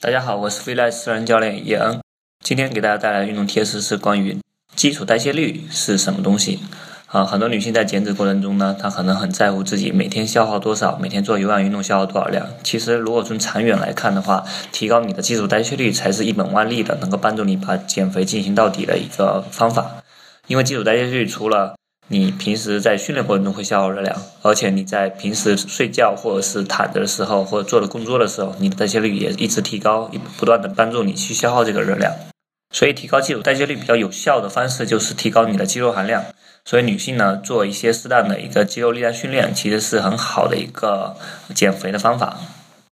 大家好，我是 Freelance 私人教练叶恩。今天给大家带来的运动贴士是关于基础代谢率是什么东西。啊，很多女性在减脂过程中呢，她可能很在乎自己每天消耗多少，每天做有氧运动消耗多少量。其实，如果从长远来看的话，提高你的基础代谢率才是一本万利的，能够帮助你把减肥进行到底的一个方法。因为基础代谢率除了你平时在训练过程中会消耗热量，而且你在平时睡觉或者是躺着的时候，或者做的工作的时候，你的代谢率也一直提高，不断的帮助你去消耗这个热量。所以，提高基础代谢率比较有效的方式就是提高你的肌肉含量。所以，女性呢做一些适当的一个肌肉力量训练，其实是很好的一个减肥的方法。